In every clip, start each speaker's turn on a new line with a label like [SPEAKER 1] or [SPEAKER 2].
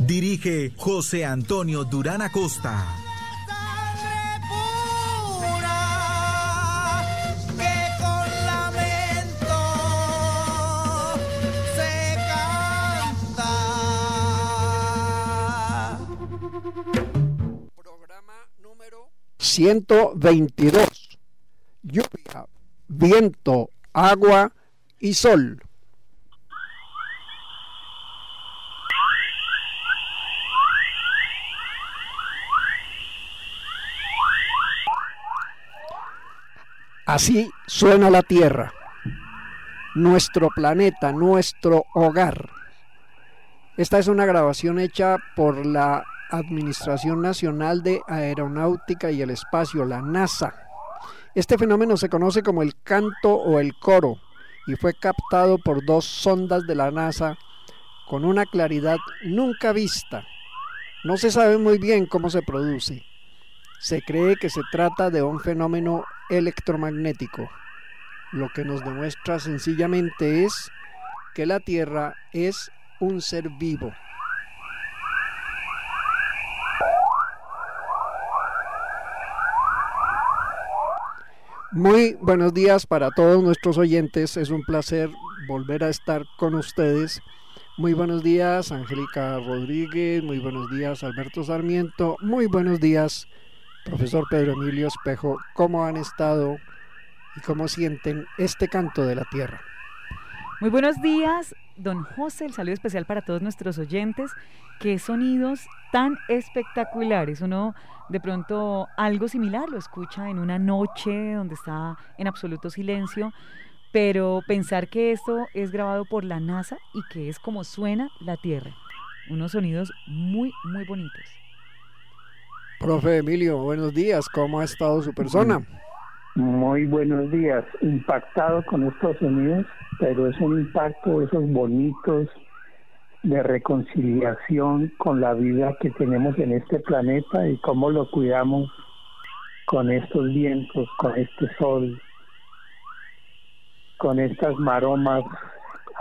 [SPEAKER 1] Dirige José Antonio Durán Acosta.
[SPEAKER 2] Sangre pura que con lamento se canta.
[SPEAKER 3] Programa número 122. Lluvia, viento, agua y sol. Así suena la Tierra, nuestro planeta, nuestro hogar. Esta es una grabación hecha por la Administración Nacional de Aeronáutica y el Espacio, la NASA. Este fenómeno se conoce como el canto o el coro y fue captado por dos sondas de la NASA con una claridad nunca vista. No se sabe muy bien cómo se produce. Se cree que se trata de un fenómeno electromagnético, lo que nos demuestra sencillamente es que la Tierra es un ser vivo. Muy buenos días para todos nuestros oyentes. Es un placer volver a estar con ustedes. Muy buenos días, Angélica Rodríguez. Muy buenos días, Alberto Sarmiento. Muy buenos días, profesor Pedro Emilio Espejo. ¿Cómo han estado y cómo sienten este canto de la tierra?
[SPEAKER 4] Muy buenos días, don José. El saludo especial para todos nuestros oyentes. Qué sonidos tan espectaculares. Uno de pronto algo similar lo escucha en una noche donde está en absoluto silencio, pero pensar que esto es grabado por la NASA y que es como suena la Tierra. Unos sonidos muy, muy bonitos.
[SPEAKER 3] Profe Emilio, buenos días. ¿Cómo ha estado su persona?
[SPEAKER 5] Muy buenos días. Impactado con estos sonidos, pero es un impacto esos bonitos de reconciliación con la vida que tenemos en este planeta y cómo lo cuidamos con estos vientos, con este sol, con estas maromas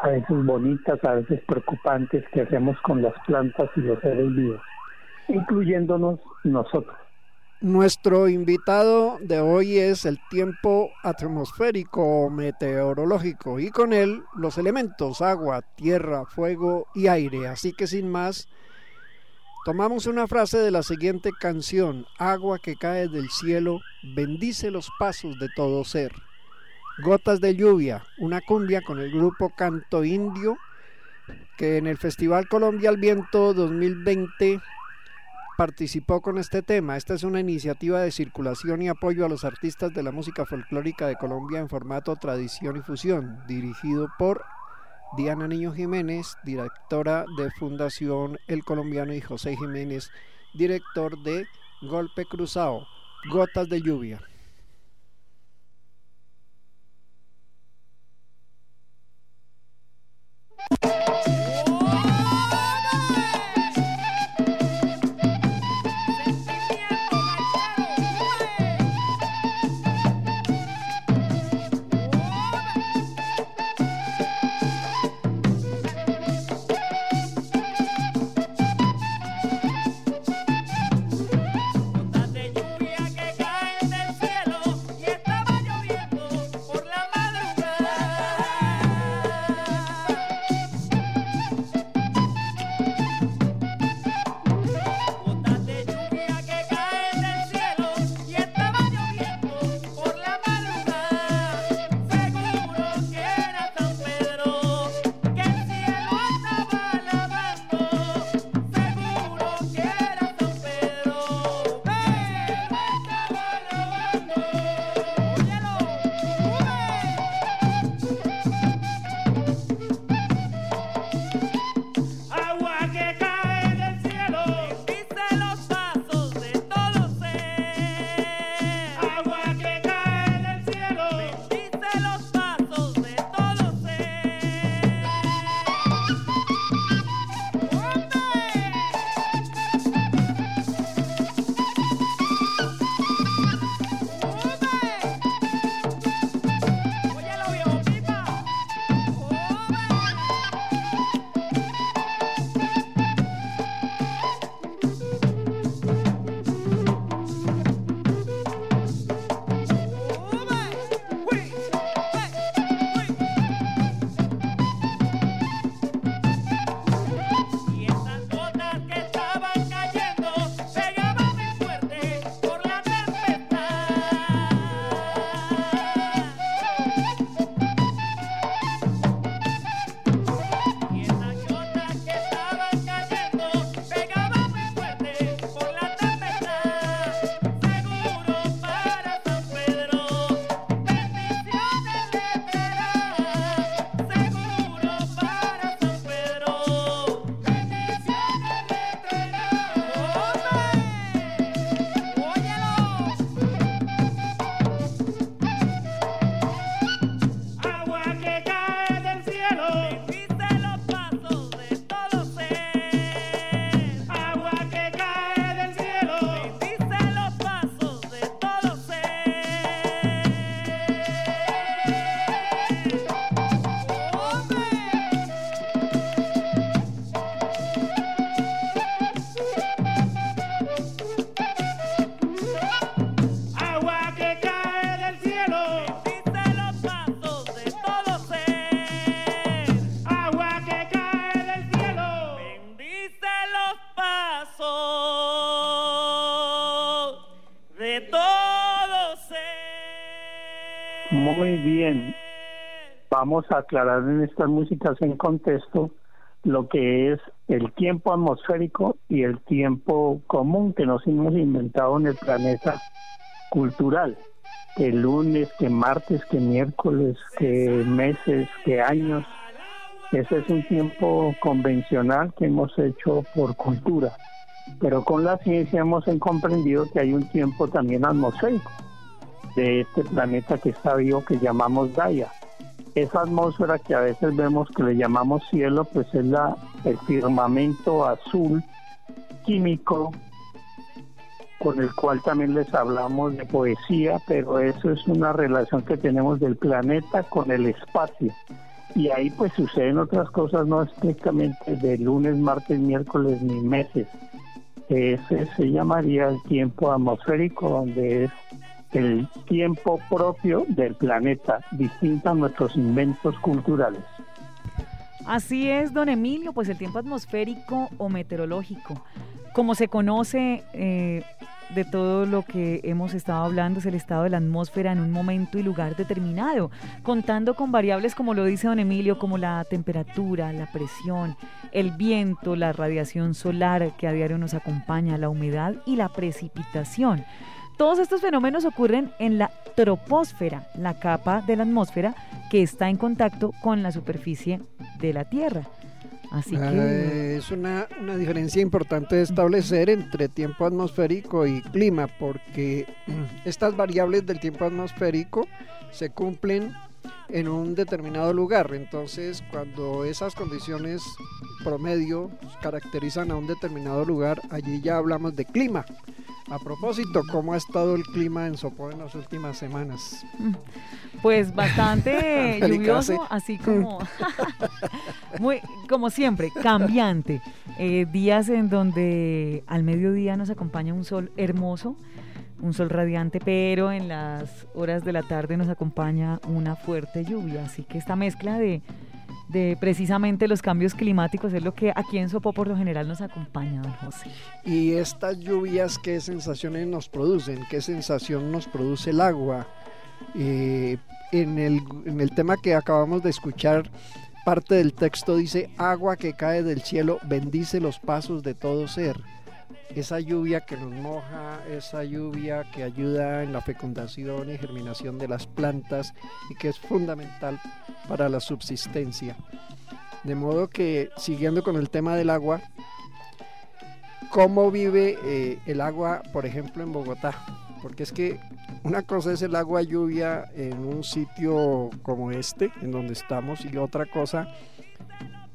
[SPEAKER 5] a veces bonitas, a veces preocupantes que hacemos con las plantas y los seres vivos, incluyéndonos nosotros.
[SPEAKER 3] Nuestro invitado de hoy es el tiempo atmosférico meteorológico y con él los elementos agua, tierra, fuego y aire. Así que sin más, tomamos una frase de la siguiente canción, agua que cae del cielo, bendice los pasos de todo ser. Gotas de lluvia, una cumbia con el grupo Canto Indio que en el Festival Colombia al Viento 2020 participó con este tema. Esta es una iniciativa de circulación y apoyo a los artistas de la música folclórica de Colombia en formato tradición y fusión, dirigido por Diana Niño Jiménez, directora de Fundación El Colombiano, y José Jiménez, director de Golpe Cruzado, Gotas de Lluvia.
[SPEAKER 5] Vamos a aclarar en estas músicas en contexto lo que es el tiempo atmosférico y el tiempo común que nos hemos inventado en el planeta cultural. Que lunes, que martes, que miércoles, que meses, que años. Ese es un tiempo convencional que hemos hecho por cultura. Pero con la ciencia hemos comprendido que hay un tiempo también atmosférico de este planeta que está vivo que llamamos Gaia. Esa atmósfera que a veces vemos que le llamamos cielo, pues es la, el firmamento azul químico con el cual también les hablamos de poesía, pero eso es una relación que tenemos del planeta con el espacio. Y ahí pues suceden otras cosas, no estrictamente de lunes, martes, miércoles ni meses. Ese se llamaría el tiempo atmosférico, donde es el tiempo propio del planeta, distinto a nuestros inventos culturales.
[SPEAKER 4] Así es, don Emilio, pues el tiempo atmosférico o meteorológico, como se conoce eh, de todo lo que hemos estado hablando, es el estado de la atmósfera en un momento y lugar determinado, contando con variables como lo dice don Emilio, como la temperatura, la presión, el viento, la radiación solar que a diario nos acompaña, la humedad y la precipitación. Todos estos fenómenos ocurren en la troposfera, la capa de la atmósfera que está en contacto con la superficie de la Tierra. Así.
[SPEAKER 3] Eh, es una, una diferencia importante establecer entre tiempo atmosférico y clima, porque estas variables del tiempo atmosférico se cumplen en un determinado lugar. Entonces, cuando esas condiciones promedio caracterizan a un determinado lugar, allí ya hablamos de clima. A propósito, ¿cómo ha estado el clima en Sopó en las últimas semanas?
[SPEAKER 4] Pues bastante lluvioso, así como, muy, como siempre, cambiante. Eh, días en donde al mediodía nos acompaña un sol hermoso, un sol radiante, pero en las horas de la tarde nos acompaña una fuerte lluvia. Así que esta mezcla de de precisamente los cambios climáticos es lo que aquí en Sopó por lo general nos acompaña, don José.
[SPEAKER 3] ¿Y estas lluvias qué sensaciones nos producen? ¿Qué sensación nos produce el agua? Eh, en, el, en el tema que acabamos de escuchar, parte del texto dice, agua que cae del cielo bendice los pasos de todo ser esa lluvia que nos moja, esa lluvia que ayuda en la fecundación y germinación de las plantas y que es fundamental para la subsistencia. De modo que, siguiendo con el tema del agua, ¿cómo vive eh, el agua, por ejemplo, en Bogotá? Porque es que una cosa es el agua lluvia en un sitio como este, en donde estamos, y otra cosa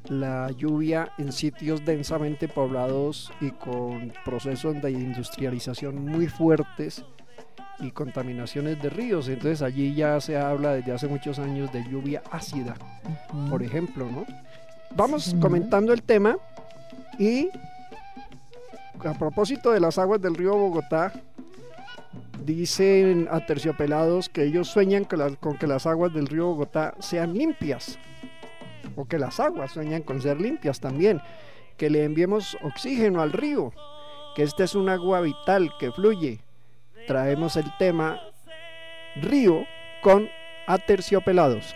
[SPEAKER 3] la lluvia en sitios densamente poblados y con procesos de industrialización muy fuertes y contaminaciones de ríos. Entonces allí ya se habla desde hace muchos años de lluvia ácida, por ejemplo, ¿no? Vamos comentando el tema y a propósito de las aguas del río Bogotá, dicen a terciopelados que ellos sueñan con que las aguas del río Bogotá sean limpias o que las aguas sueñan con ser limpias también, que le enviemos oxígeno al río, que este es un agua vital que fluye. Traemos el tema río con aterciopelados.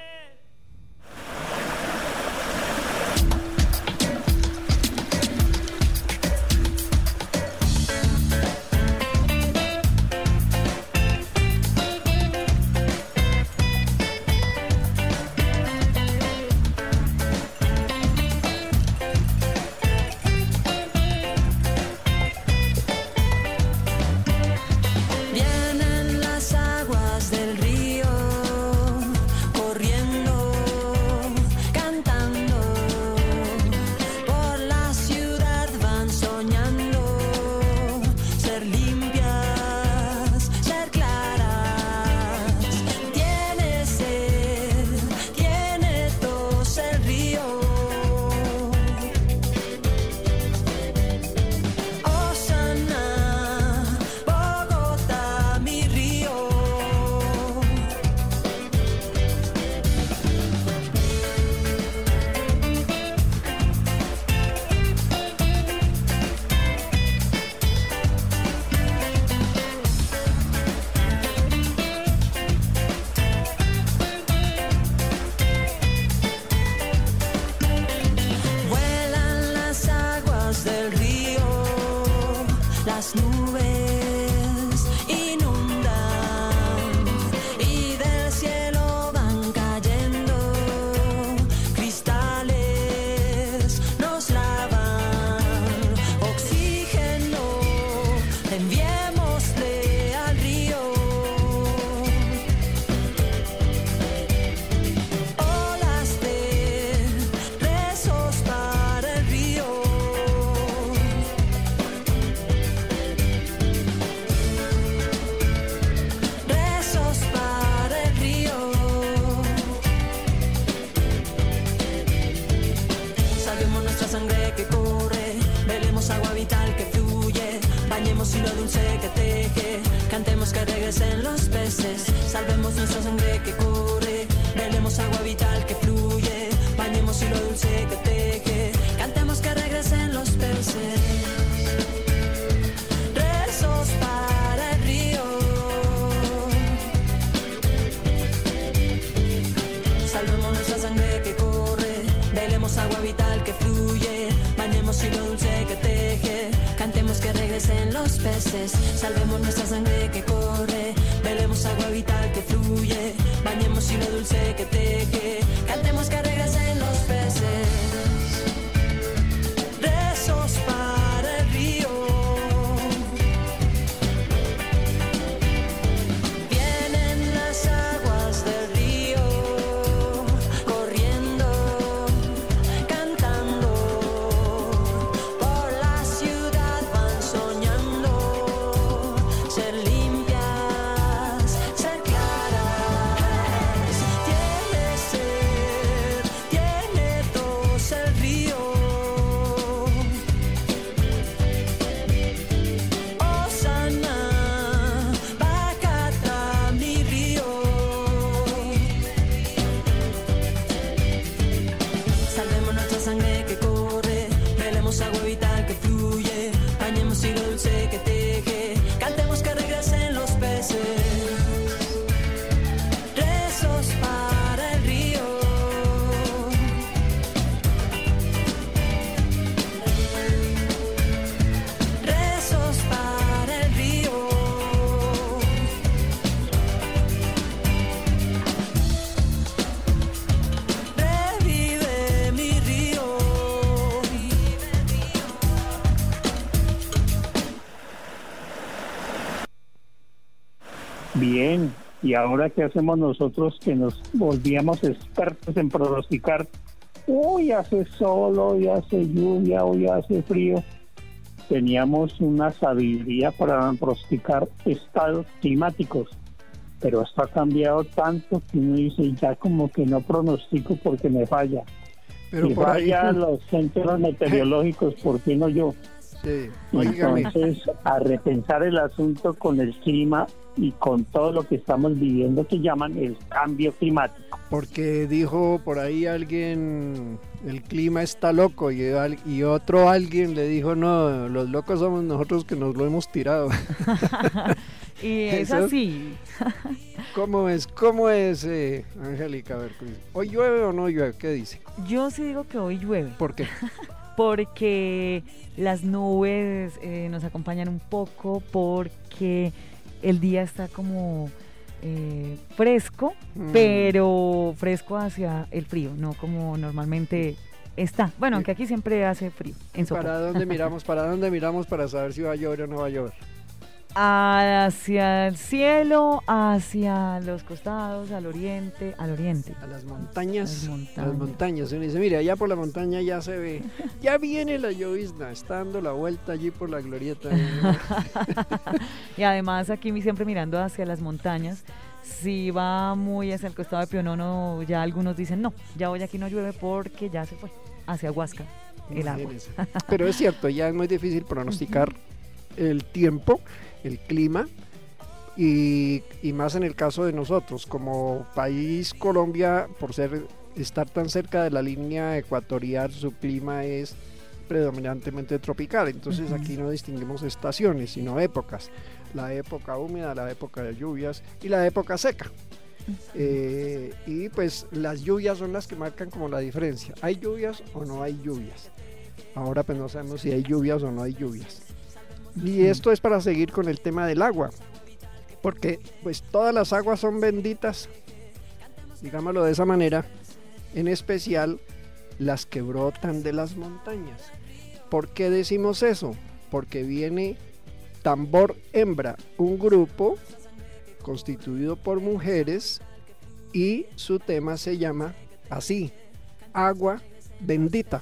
[SPEAKER 6] Regresen los peces. Salvemos nuestra sangre que corre. Velemos agua vital que fluye. Bañemos lo dulce que teje. Cantemos que regresen los peces.
[SPEAKER 5] Ahora qué hacemos nosotros que nos volvíamos expertos en pronosticar, hoy hace sol, hoy hace lluvia, hoy hace frío. Teníamos una sabiduría para pronosticar estados climáticos, pero esto ha cambiado tanto que uno dice ya como que no pronostico porque me falla.
[SPEAKER 3] Pero
[SPEAKER 5] y
[SPEAKER 3] por ahí,
[SPEAKER 5] falla los centros meteorológicos, ¿por qué no yo?
[SPEAKER 3] Sí,
[SPEAKER 5] Entonces, a repensar el asunto con el clima y con todo lo que estamos viviendo que llaman el cambio climático.
[SPEAKER 3] porque dijo por ahí alguien, el clima está loco y, y otro alguien le dijo, no, los locos somos nosotros que nos lo hemos tirado.
[SPEAKER 4] Y es
[SPEAKER 3] Eso-
[SPEAKER 4] así.
[SPEAKER 3] ¿Cómo es? ¿Cómo es, eh, Angélica? ¿hoy llueve o no llueve? ¿Qué dice?
[SPEAKER 4] Yo sí digo que hoy llueve.
[SPEAKER 3] ¿Por qué?
[SPEAKER 4] Porque las nubes eh, nos acompañan un poco, porque el día está como eh, fresco,
[SPEAKER 3] Mm.
[SPEAKER 4] pero fresco hacia el frío, no como normalmente está. Bueno, aunque aquí siempre hace frío en Sopo.
[SPEAKER 3] ¿Para dónde miramos? ¿Para dónde miramos para saber si va a llover o no va a llover?
[SPEAKER 4] Hacia el cielo, hacia los costados, al oriente, al oriente.
[SPEAKER 3] A las montañas.
[SPEAKER 4] Las
[SPEAKER 3] A las montañas. Uno dice, mira, allá por la montaña ya se ve. Ya viene la llovizna. Está dando la vuelta allí por la glorieta.
[SPEAKER 4] Y además aquí siempre mirando hacia las montañas, si va muy hacia el costado de Pionono, ya algunos dicen, no, ya hoy aquí no llueve porque ya se fue hacia Huasca el agua.
[SPEAKER 3] Pero es cierto, ya es muy difícil pronosticar el tiempo, el clima. Y, y más en el caso de nosotros, como país Colombia, por ser estar tan cerca de la línea ecuatorial, su clima es predominantemente tropical. Entonces aquí no distinguimos estaciones, sino épocas. La época húmeda, la época de lluvias y la época seca. Eh, y pues las lluvias son las que marcan como la diferencia. ¿Hay lluvias o no hay lluvias? Ahora pues no sabemos si hay lluvias o no hay lluvias. Y esto es para seguir con el tema del agua. Porque pues todas las aguas son benditas, digámoslo de esa manera, en especial las que brotan de las montañas. ¿Por qué decimos eso? Porque viene Tambor Hembra, un grupo constituido por mujeres y su tema se llama así, agua bendita.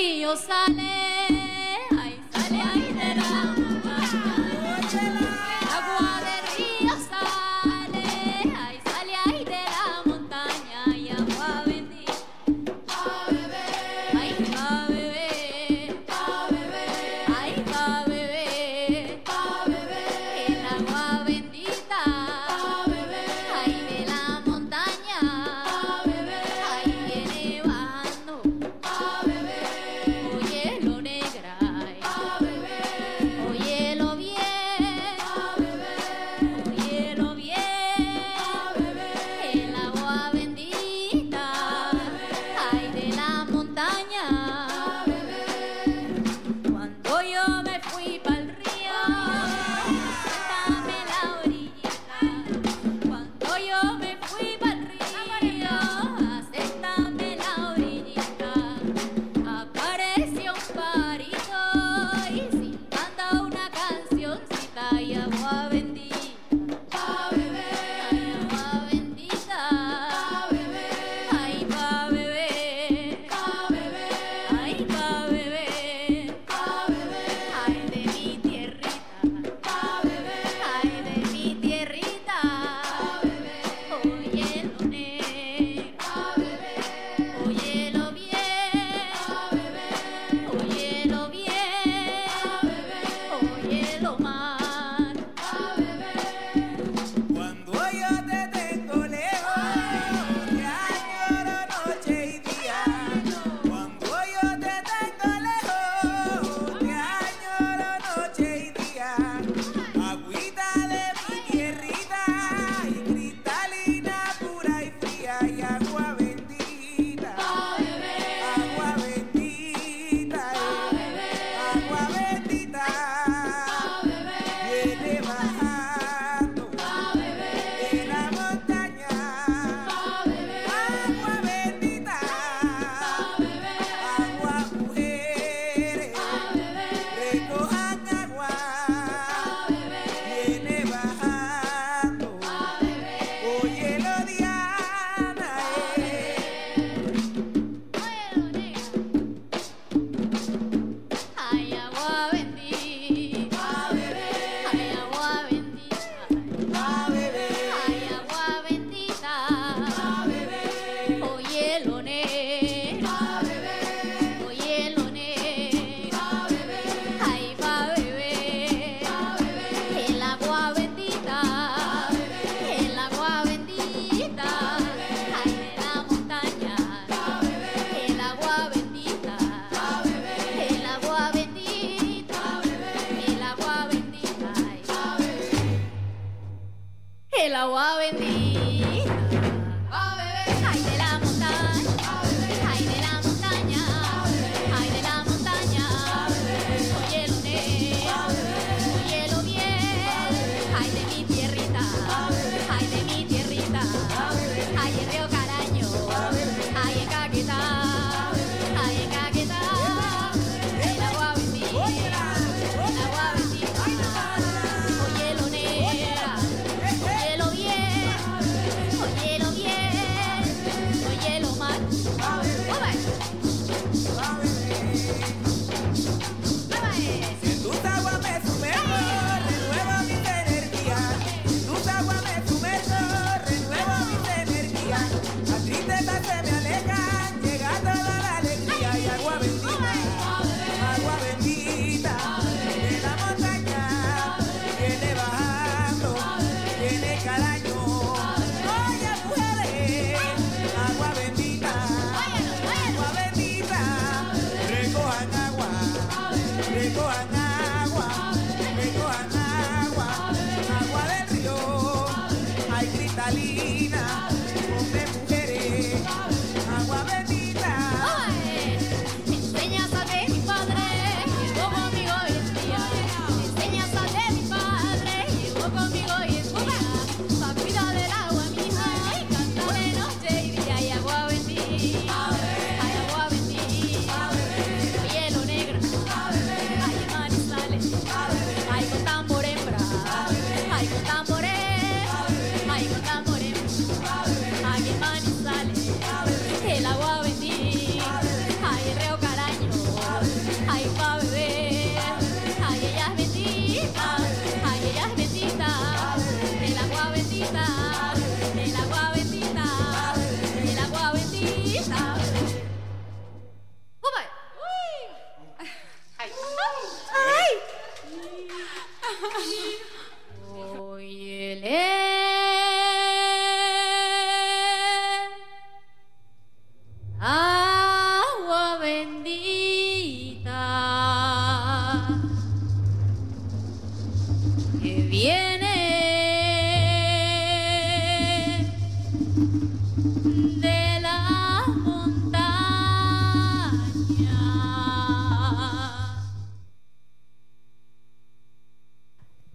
[SPEAKER 7] río sale,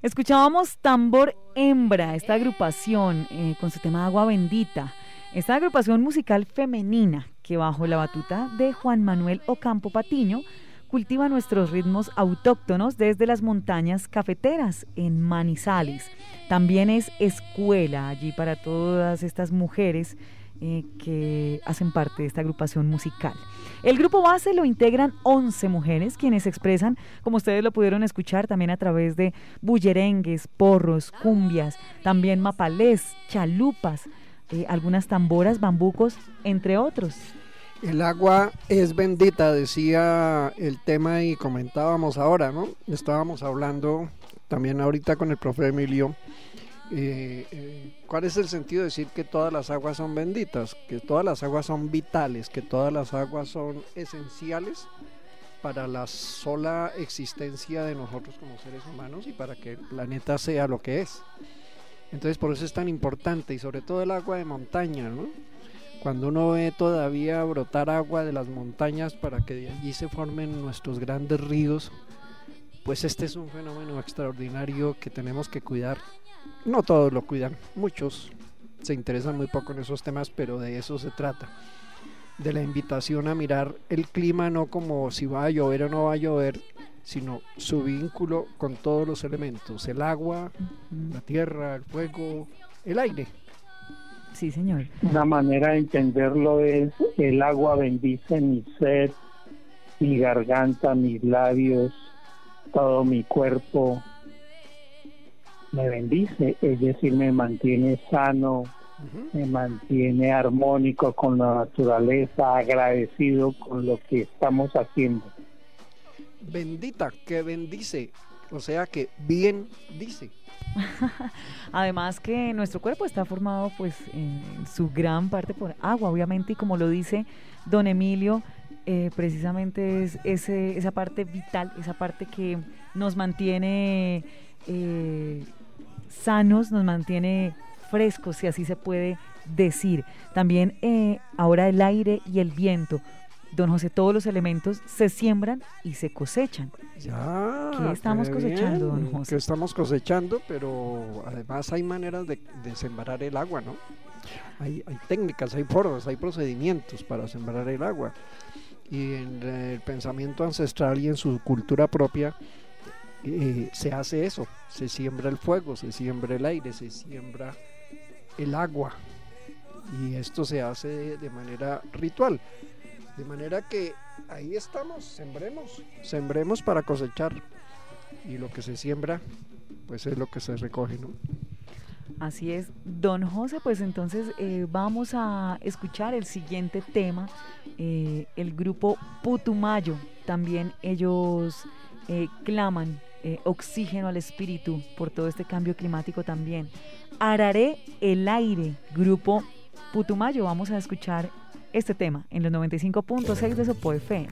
[SPEAKER 4] Escuchábamos Tambor Hembra, esta agrupación eh, con su tema Agua Bendita. Esta agrupación musical femenina que bajo la batuta de Juan Manuel Ocampo Patiño cultiva nuestros ritmos autóctonos desde las montañas cafeteras en Manizales. También es escuela allí para todas estas mujeres eh, que hacen parte de esta agrupación musical. El grupo base lo integran 11 mujeres quienes expresan, como ustedes lo pudieron escuchar, también a través de bullerengues, porros, cumbias, también mapalés, chalupas, eh, algunas tamboras, bambucos, entre otros.
[SPEAKER 3] El agua es bendita, decía el tema y comentábamos ahora, ¿no? Estábamos hablando también ahorita con el profe Emilio. eh, eh, ¿Cuál es el sentido de decir que todas las aguas son benditas? Que todas las aguas son vitales, que todas las aguas son esenciales para la sola existencia de nosotros como seres humanos y para que el planeta sea lo que es. Entonces por eso es tan importante y sobre todo el agua de montaña, ¿no? Cuando uno ve todavía brotar agua de las montañas para que de allí se formen nuestros grandes ríos, pues este es un fenómeno extraordinario que tenemos que cuidar. No todos lo cuidan, muchos se interesan muy poco en esos temas, pero de eso se trata. De la invitación a mirar el clima no como si va a llover o no va a llover, sino su vínculo con todos los elementos, el agua, la tierra, el fuego, el aire.
[SPEAKER 4] Sí, señor.
[SPEAKER 5] Una manera de entenderlo es el agua bendice mi sed, mi garganta, mis labios, todo mi cuerpo. Me bendice, es decir, me mantiene sano, me mantiene armónico con la naturaleza, agradecido con lo que estamos haciendo.
[SPEAKER 3] Bendita, que bendice, o sea que bien dice.
[SPEAKER 4] Además que nuestro cuerpo está formado pues en su gran parte por agua, obviamente, y como lo dice don Emilio, eh, precisamente es ese, esa parte vital, esa parte que nos mantiene eh, sanos, nos mantiene frescos, si así se puede decir. También eh, ahora el aire y el viento. Don José, todos los elementos se siembran y se cosechan.
[SPEAKER 3] Ya,
[SPEAKER 4] ¿Qué estamos
[SPEAKER 3] qué
[SPEAKER 4] cosechando, don José?
[SPEAKER 3] Que estamos cosechando, pero además hay maneras de, de sembrar el agua, ¿no? Hay, hay técnicas, hay formas, hay procedimientos para sembrar el agua. Y en el pensamiento ancestral y en su cultura propia eh, se hace eso, se siembra el fuego, se siembra el aire, se siembra el agua. Y esto se hace de manera ritual. De manera que ahí estamos, sembremos, sembremos para cosechar. Y lo que se siembra, pues es lo que se recoge, ¿no?
[SPEAKER 4] Así es. Don José, pues entonces eh, vamos a escuchar el siguiente tema. eh, el grupo Putumayo. También ellos eh, claman eh, oxígeno al espíritu por todo este cambio climático también. Araré el aire, grupo Putumayo. Vamos a escuchar este tema en los 95.6 de Sopo FM.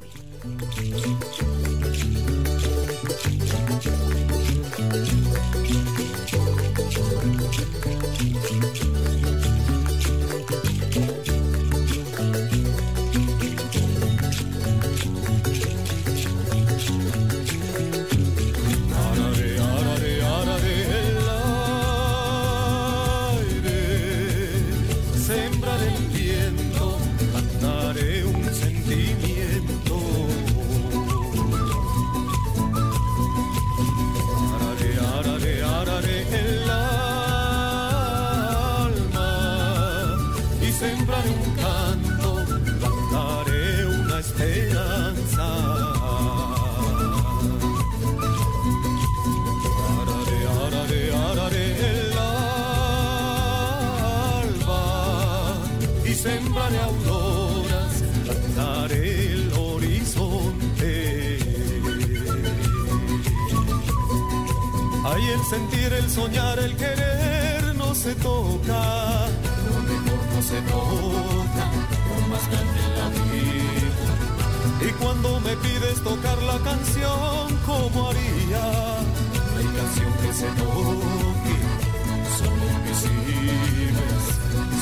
[SPEAKER 8] Soñar, el querer no se toca, lo mejor no se toca, lo más grande la vida. Y cuando me pides tocar la canción, ¿cómo haría? No hay canción que se toque, son invisibles,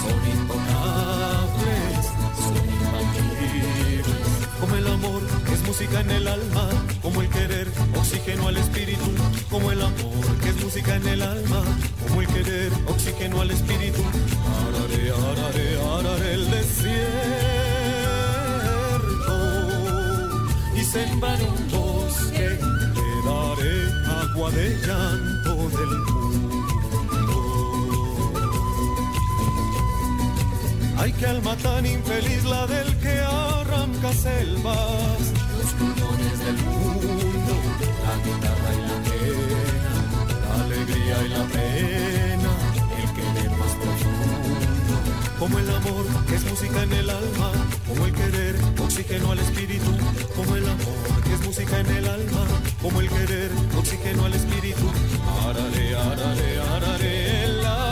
[SPEAKER 8] son intocables, son imbatibles. Como el amor música en el alma, como el querer, oxígeno al espíritu, como el amor que es música en el alma, como el querer, oxígeno al espíritu. Araré, araré, araré el desierto y sembraré un bosque, le daré agua de llanto del mundo. Ay, que alma tan infeliz la del que arranca selvas, del mundo, la guitarra y la pena, la alegría y la pena, el querer más profundo, como el amor que es música en el alma, como el querer, oxígeno al espíritu, como el amor que es música en el alma, como el querer, oxígeno al espíritu, arare, arare, arare, el alma,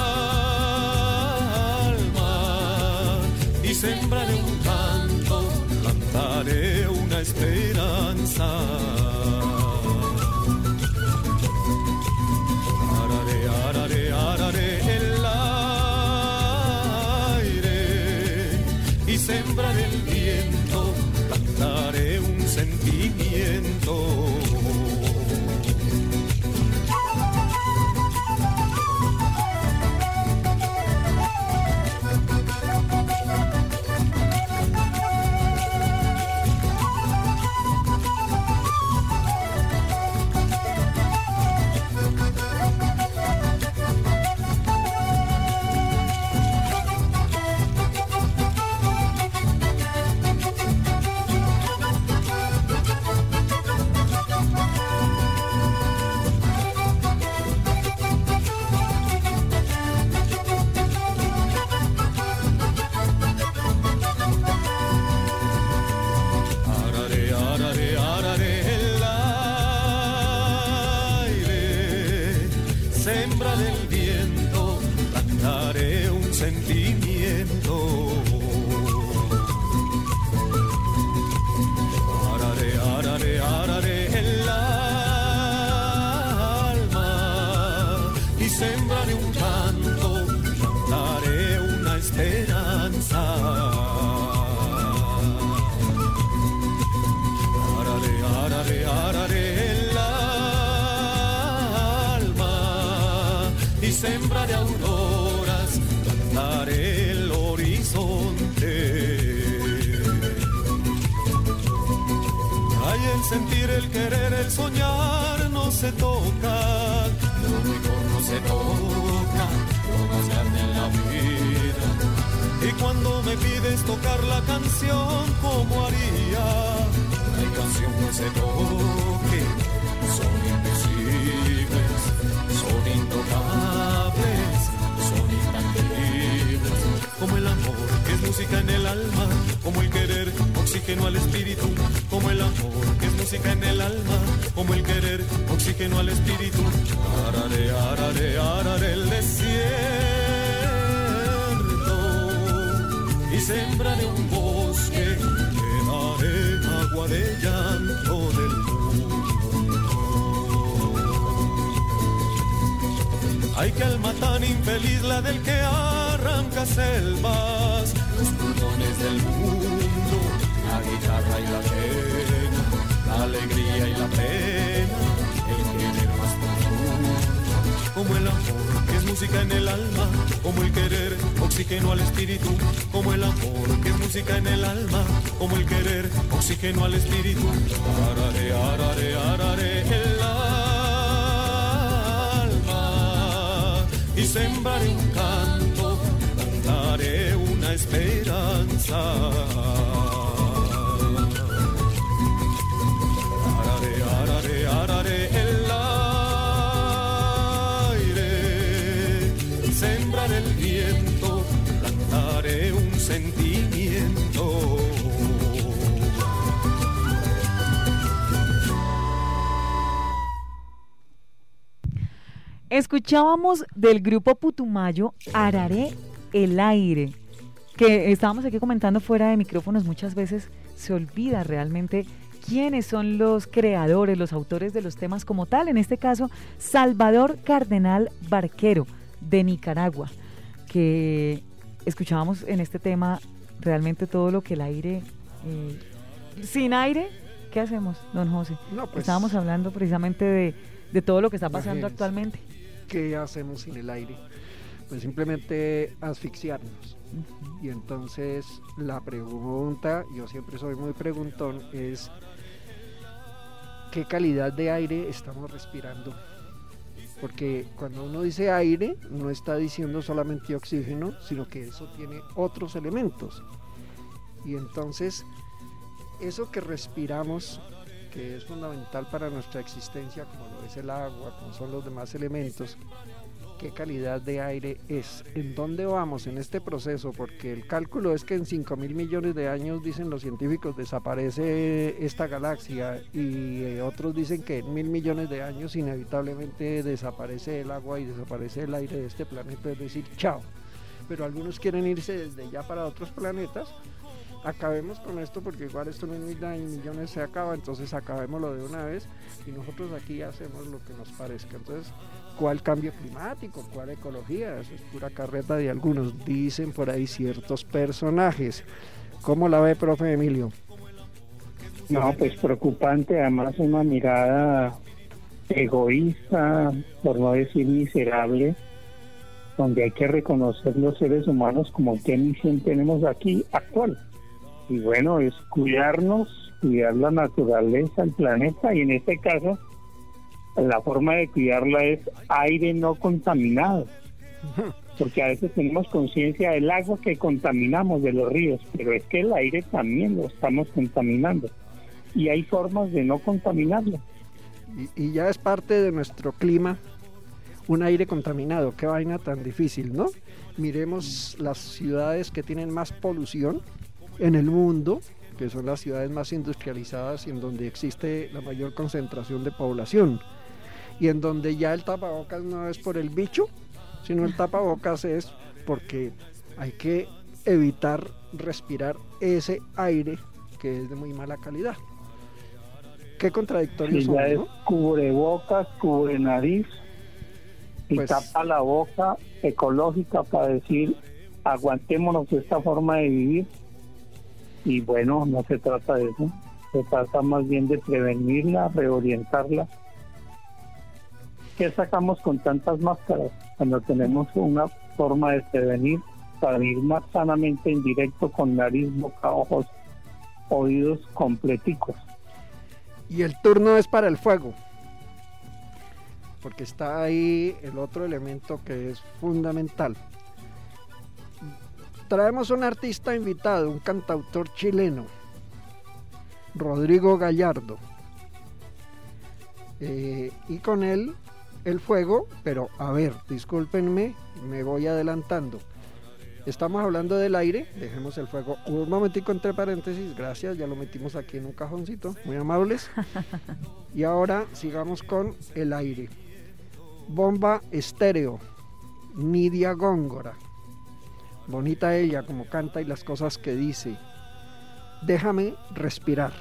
[SPEAKER 8] y sembraré un esperanza. Mundo. Ay, que alma tan infeliz la del que arranca selvas, los pulmones del mundo, la guitarra y la pena, la alegría y la pena, el querer más profundo como el amor que es música en el alma, como el querer, oxígeno al espíritu, como el amor que es música en el alma, como el querer, oxígeno al espíritu. Arare, arare, arare, sembraré un canto, cantaré una esperanza.
[SPEAKER 4] Escuchábamos del grupo Putumayo Araré el aire, que estábamos aquí comentando fuera de micrófonos, muchas veces se olvida realmente quiénes son los creadores, los autores de los temas como tal. En este caso, Salvador Cardenal Barquero, de Nicaragua, que escuchábamos en este tema realmente todo lo que el aire... eh, sin aire, ¿qué hacemos, don José?
[SPEAKER 3] No, pues-
[SPEAKER 4] Estábamos hablando precisamente de, de todo lo que está pasando
[SPEAKER 3] Imagínense.
[SPEAKER 4] actualmente.
[SPEAKER 3] ¿Qué hacemos sin el aire? Pues simplemente asfixiarnos. Y entonces la pregunta, yo siempre soy muy preguntón, es ¿qué calidad de aire estamos respirando? Porque cuando uno dice aire, no está diciendo solamente oxígeno, sino que eso tiene otros elementos. Y entonces, eso que respiramos, que es fundamental para nuestra existencia, como lo es el agua, como son los demás elementos, qué calidad de aire es, en dónde vamos en este proceso, porque el cálculo es que en 5 mil millones de años, dicen los científicos, desaparece esta galaxia y eh, otros dicen que en mil millones de años inevitablemente desaparece el agua y desaparece el aire de este planeta, es decir, chao. Pero algunos quieren irse desde ya para otros planetas. Acabemos con esto porque igual esto en mil millones se acaba, entonces acabémoslo de una vez y nosotros aquí hacemos lo que nos parezca. Entonces, ¿cuál cambio climático? ¿Cuál ecología? Eso es pura carreta de algunos, dicen por ahí ciertos personajes. ¿Cómo la ve, profe Emilio?
[SPEAKER 5] No, pues preocupante, además una mirada egoísta, por no decir miserable, donde hay que reconocer los seres humanos como qué misión tenemos aquí actual. Y bueno, es cuidarnos, cuidar la naturaleza, el planeta, y en este caso, la forma de cuidarla es aire no contaminado. Porque a veces tenemos conciencia del agua que contaminamos de los ríos, pero es que el aire también lo estamos contaminando. Y hay formas de no contaminarlo.
[SPEAKER 3] Y, y ya es parte de nuestro clima un aire contaminado. Qué vaina tan difícil, ¿no? Miremos las ciudades que tienen más polución en el mundo, que son las ciudades más industrializadas y en donde existe la mayor concentración de población. Y en donde ya el tapabocas no es por el bicho, sino el tapabocas es porque hay que evitar respirar ese aire que es de muy mala calidad. Qué contradictorios
[SPEAKER 5] Y
[SPEAKER 3] son,
[SPEAKER 5] ya es
[SPEAKER 3] ¿no?
[SPEAKER 5] cubrebocas, cubre nariz y
[SPEAKER 3] Pues-
[SPEAKER 5] tapa la boca ecológica para decir aguantémonos esta forma de vivir. Y bueno, no se trata de eso. Se trata más bien de prevenirla, reorientarla. ¿Qué sacamos con tantas máscaras cuando tenemos una forma de prevenir para vivir más sanamente en directo con nariz, boca, ojos, oídos completicos?
[SPEAKER 3] Y el turno es para el fuego. Porque está ahí el otro elemento que es fundamental. Traemos un artista invitado, un cantautor chileno, Rodrigo Gallardo. Eh, y con él el fuego, pero a ver, discúlpenme, me voy adelantando. Estamos hablando del aire, dejemos el fuego un momentico entre paréntesis, gracias, ya lo metimos aquí en un cajoncito, muy amables. Y ahora sigamos con el aire. Bomba estéreo, Nidia Góngora. Bonita ella como canta y las cosas que dice. Déjame respirar.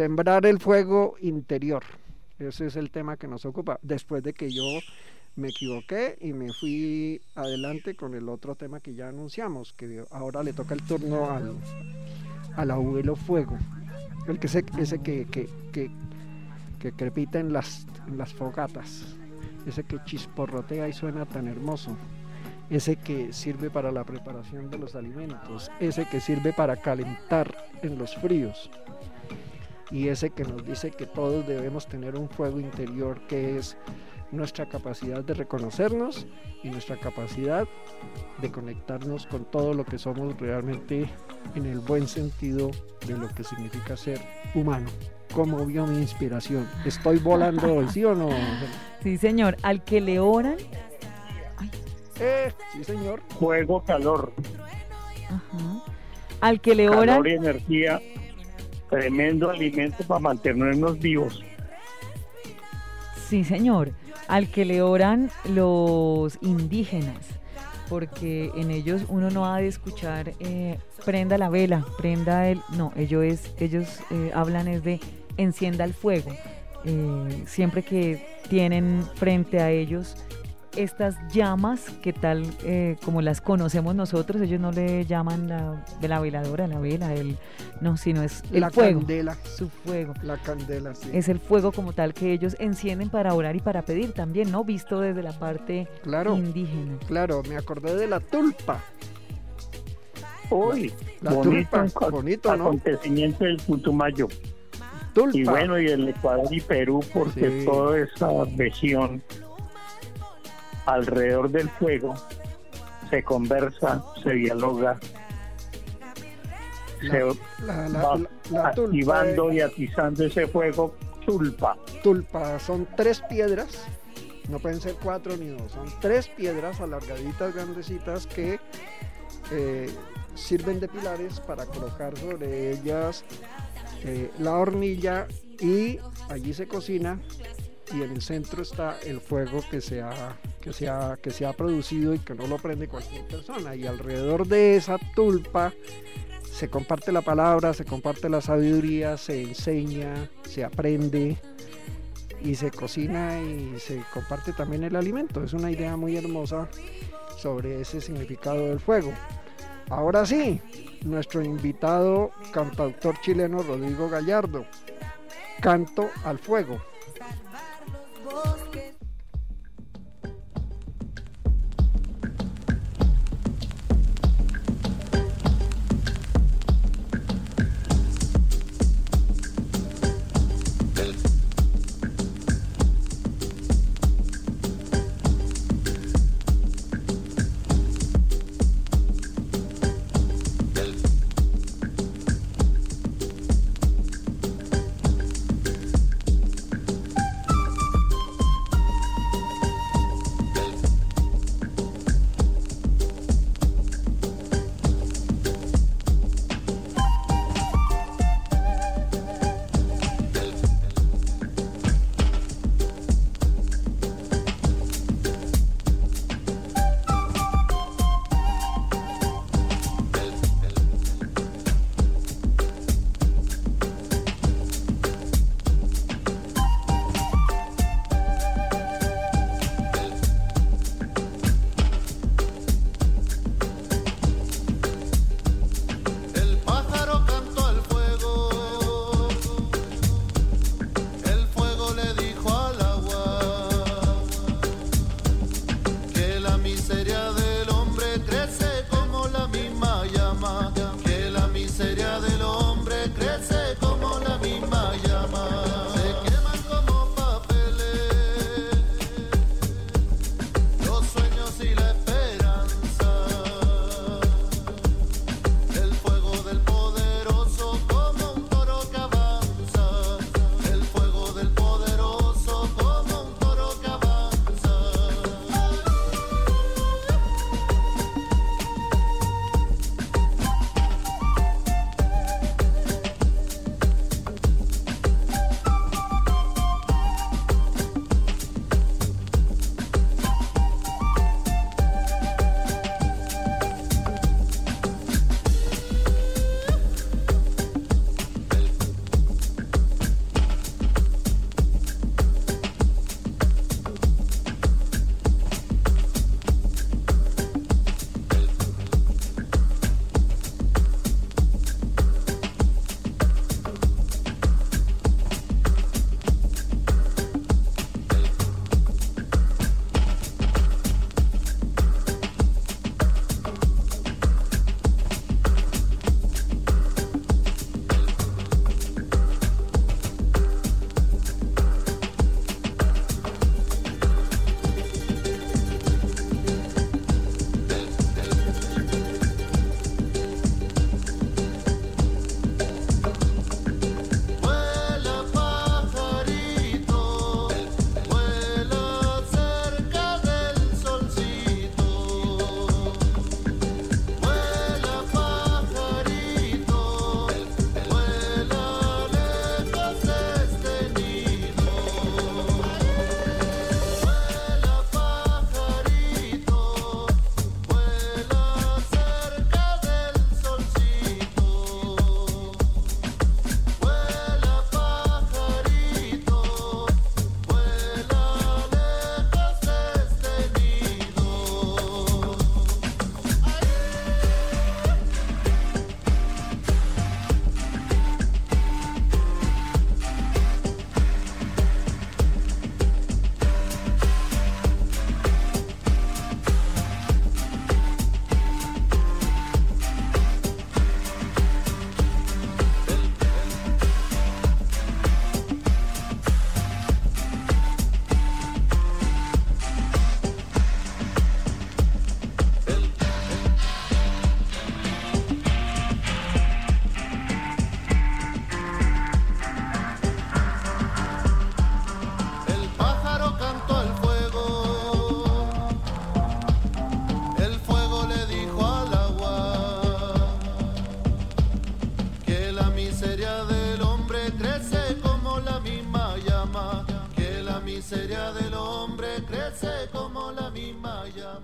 [SPEAKER 3] Sembrar el fuego interior. Ese es el tema que nos ocupa. Después de que yo me equivoqué y me fui adelante con el otro tema que ya anunciamos, que ahora le toca el turno al, al abuelo fuego. El que se, ese que, que, que, que crepita en las, en las fogatas. Ese que chisporrotea y suena tan hermoso ese que sirve para la preparación de los alimentos, ese que sirve para calentar en los fríos y ese que nos dice que todos debemos tener un fuego interior que es nuestra capacidad de reconocernos y nuestra capacidad de conectarnos con todo lo que somos realmente en el buen sentido de lo que significa ser humano. ¿Cómo vio mi inspiración? ¿Estoy volando hoy, sí o no?
[SPEAKER 4] Sí, señor. Al que le oran,
[SPEAKER 3] Eh, sí, señor.
[SPEAKER 5] Fuego, calor,
[SPEAKER 4] ajá, al que le oran,
[SPEAKER 5] calor y energía. Tremendo alimento para mantenernos vivos.
[SPEAKER 4] sí, señor. Al que le oran los indígenas, porque en ellos uno no ha de escuchar eh, prenda la vela, prenda el, no, ellos es, ellos eh, hablan es de encienda el fuego. Eh, siempre que tienen frente a ellos estas llamas que tal eh, como las conocemos nosotros, ellos no le llaman la, de la veladora, la vela, el, no, sino es el
[SPEAKER 3] la
[SPEAKER 4] fuego,
[SPEAKER 3] candela.
[SPEAKER 4] su fuego.
[SPEAKER 3] La candela, sí.
[SPEAKER 4] Es el fuego como tal que ellos encienden para orar y para pedir también, ¿no? Visto desde la parte
[SPEAKER 3] Claro.
[SPEAKER 4] indígena.
[SPEAKER 3] Claro, me acordé de la tulpa.
[SPEAKER 5] Uy,
[SPEAKER 3] La
[SPEAKER 5] bonito,
[SPEAKER 3] tulpa, bonito, ¿no?
[SPEAKER 5] acontecimiento del Putumayo.
[SPEAKER 3] Tulpa.
[SPEAKER 5] Y bueno, y el Ecuador y Perú, porque
[SPEAKER 3] Sí.
[SPEAKER 5] toda esa región alrededor del fuego se conversa, se dialoga,
[SPEAKER 3] La-
[SPEAKER 5] se
[SPEAKER 3] la, la-
[SPEAKER 5] va activando y atizando ese fuego tulpa.
[SPEAKER 3] tulpa son tres piedras, no pueden ser cuatro ni dos, son tres piedras alargaditas, grandecitas que eh, sirven de pilares para colocar sobre ellas eh, la hornilla y allí se cocina y en el centro está el fuego que se ha que se ha, que se ha producido y que no lo prende cualquier persona y alrededor de esa tulpa se comparte la palabra, se comparte la sabiduría, se enseña, se aprende y se cocina y se comparte también el alimento. Es una idea muy hermosa sobre ese significado del fuego. Ahora sí, nuestro invitado cantautor chileno Rodrigo Gallardo, Canto al Fuego.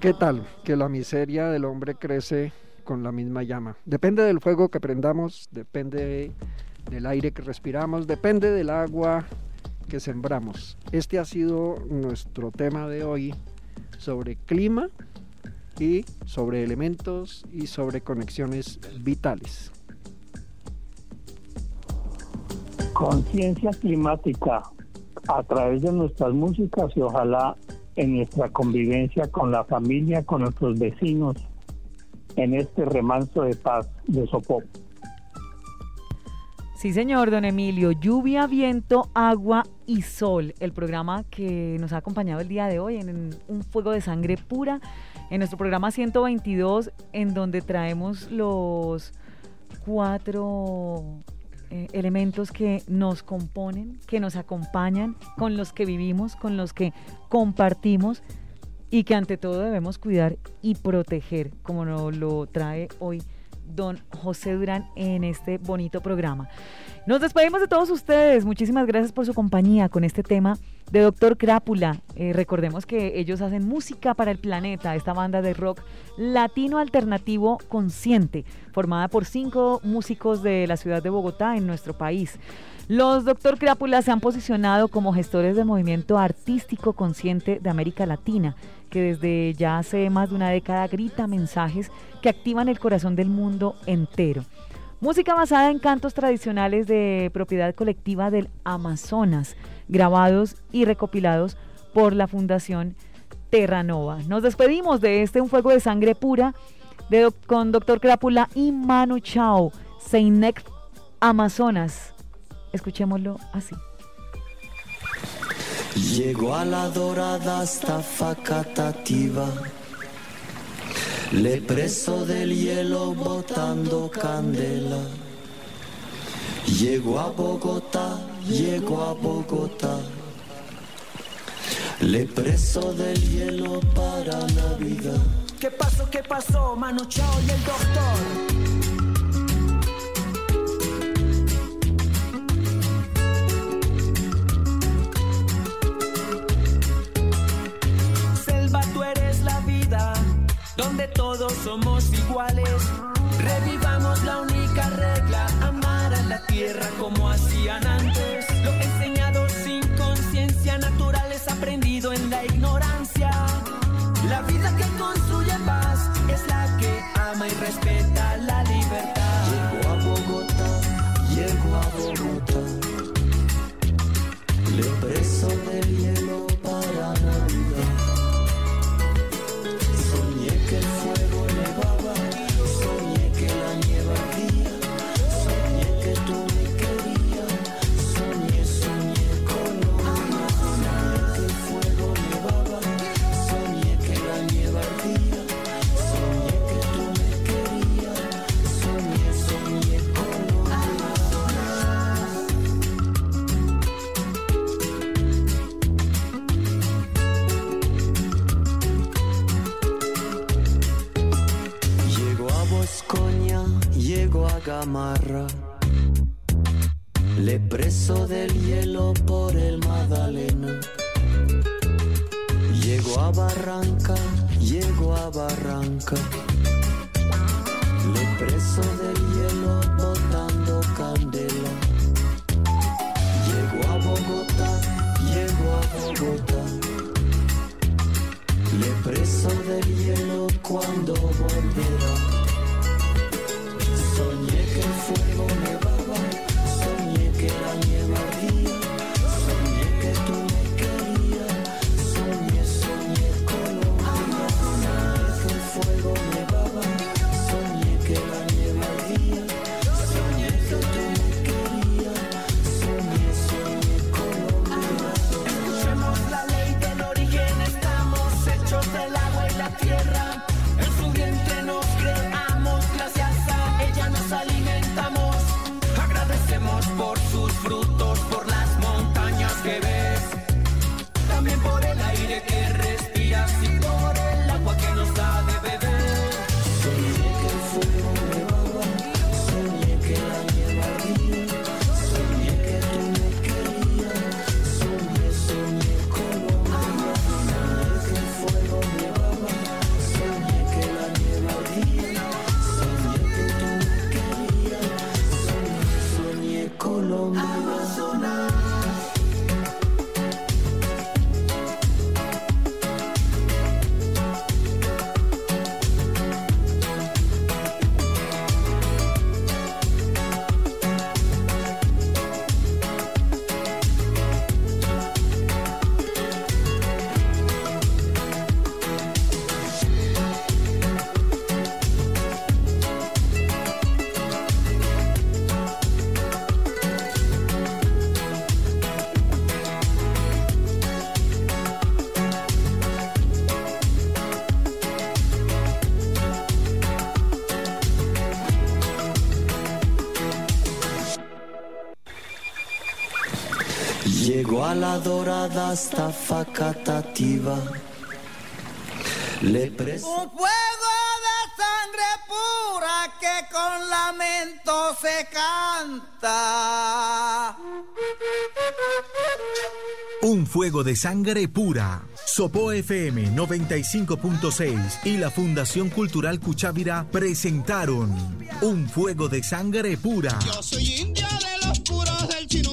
[SPEAKER 3] ¿Qué tal? Que la miseria del hombre crece con la misma llama. Depende del fuego que prendamos, depende del aire que respiramos, depende del agua que sembramos. Este ha sido nuestro tema de hoy sobre clima y sobre elementos y sobre conexiones vitales.
[SPEAKER 5] Conciencia climática a través de nuestras músicas y ojalá en nuestra convivencia con la familia, con nuestros vecinos, en este remanso de paz de Sopó.
[SPEAKER 4] Sí, señor, don Emilio. Lluvia, viento, agua y sol. El programa que nos ha acompañado el día de hoy en Un Fuego de Sangre Pura, en nuestro programa 122, en donde traemos los cuatro eh, elementos que nos componen, que nos acompañan, con los que vivimos, con los que compartimos y que ante todo debemos cuidar y proteger, como nos lo trae hoy don José Durán en este bonito programa. Nos despedimos de todos ustedes. Muchísimas gracias por su compañía con este tema de Doctor Crápula. Eh, recordemos que ellos hacen música para el planeta, esta banda de rock latino alternativo consciente, formada por cinco músicos de la ciudad de Bogotá en nuestro país. Los Doctor Crápula se han posicionado como gestores del movimiento artístico consciente de América Latina, que desde ya hace más de una década grita mensajes que activan el corazón del mundo entero. Música basada en cantos tradicionales de propiedad colectiva del Amazonas, grabados y recopilados por la Fundación Terranova. Nos despedimos de este Un Fuego de Sangre Pura con Doctor Crápula y Manu Chao, Seinek Amazonas. Escuchémoslo así.
[SPEAKER 9] Llegó a la dorada hasta facatativa, le preso del hielo botando candela. Llegó a Bogotá, llegó a Bogotá, le preso del hielo para Navidad.
[SPEAKER 10] ¿Qué pasó, qué pasó, Manu Chao y el doctor? Donde todos somos iguales. Revivamos la única regla, amar a la tierra como hacían antes. Lo enseñado sin conciencia natural es aprendido en la ignorancia. La vida que construye paz es la que ama y respeta la
[SPEAKER 9] Le preso del hielo por el Magdalena. Llego a Barranca, llego a Barranca, le preso del la dorada hasta facatativa. Le pres-
[SPEAKER 2] Un fuego de sangre pura que con lamento se canta.
[SPEAKER 1] Un fuego de sangre pura. Sopo FM 95.6 y la Fundación Cultural Cuchávira presentaron Un fuego de sangre pura.
[SPEAKER 11] Yo soy india de los puros del chinú.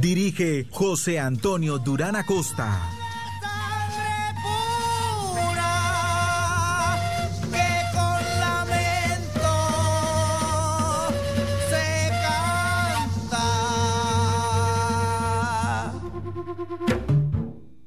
[SPEAKER 1] Dirige José Antonio Durán Acosta.